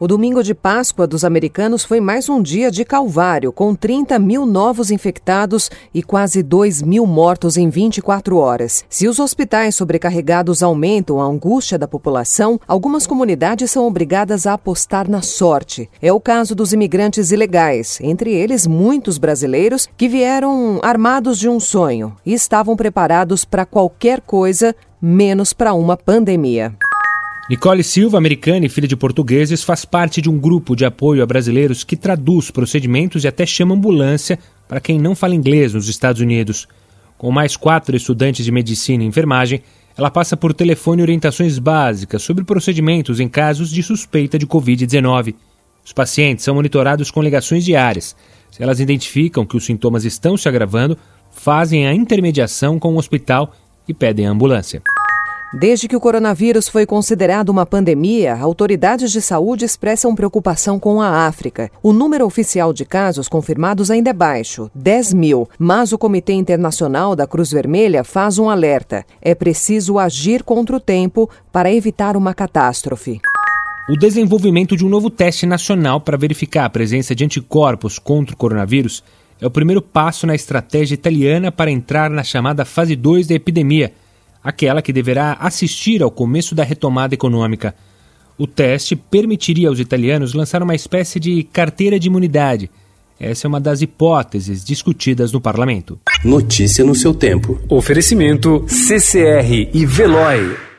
O domingo de Páscoa dos americanos foi mais um dia de calvário, com 30 mil novos infectados e quase 2 mil mortos em 24 horas. Se os hospitais sobrecarregados aumentam a angústia da população, algumas comunidades são obrigadas a apostar na sorte. É o caso dos imigrantes ilegais, entre eles muitos brasileiros que vieram armados de um sonho e estavam preparados para qualquer coisa, menos para uma pandemia. Nicole Silva, americana e filha de portugueses, faz parte de um grupo de apoio a brasileiros que traduz procedimentos e até chama ambulância para quem não fala inglês nos Estados Unidos. Com mais quatro estudantes de medicina e enfermagem, ela passa por telefone orientações básicas sobre procedimentos em casos de suspeita de Covid-19. Os pacientes são monitorados com ligações diárias. Se elas identificam que os sintomas estão se agravando, fazem a intermediação com o hospital e pedem a ambulância. Desde que o coronavírus foi considerado uma pandemia, autoridades de saúde expressam preocupação com a África. O número oficial de casos confirmados ainda é baixo, 10 mil, mas o Comitê Internacional da Cruz Vermelha faz um alerta: é preciso agir contra o tempo para evitar uma catástrofe. O desenvolvimento de um novo teste nacional para verificar a presença de anticorpos contra o coronavírus é o primeiro passo na estratégia italiana para entrar na chamada fase 2 da epidemia aquela que deverá assistir ao começo da retomada econômica. O teste permitiria aos italianos lançar uma espécie de carteira de imunidade. Essa é uma das hipóteses discutidas no parlamento. Notícia no seu tempo. Oferecimento CCR e Veloy.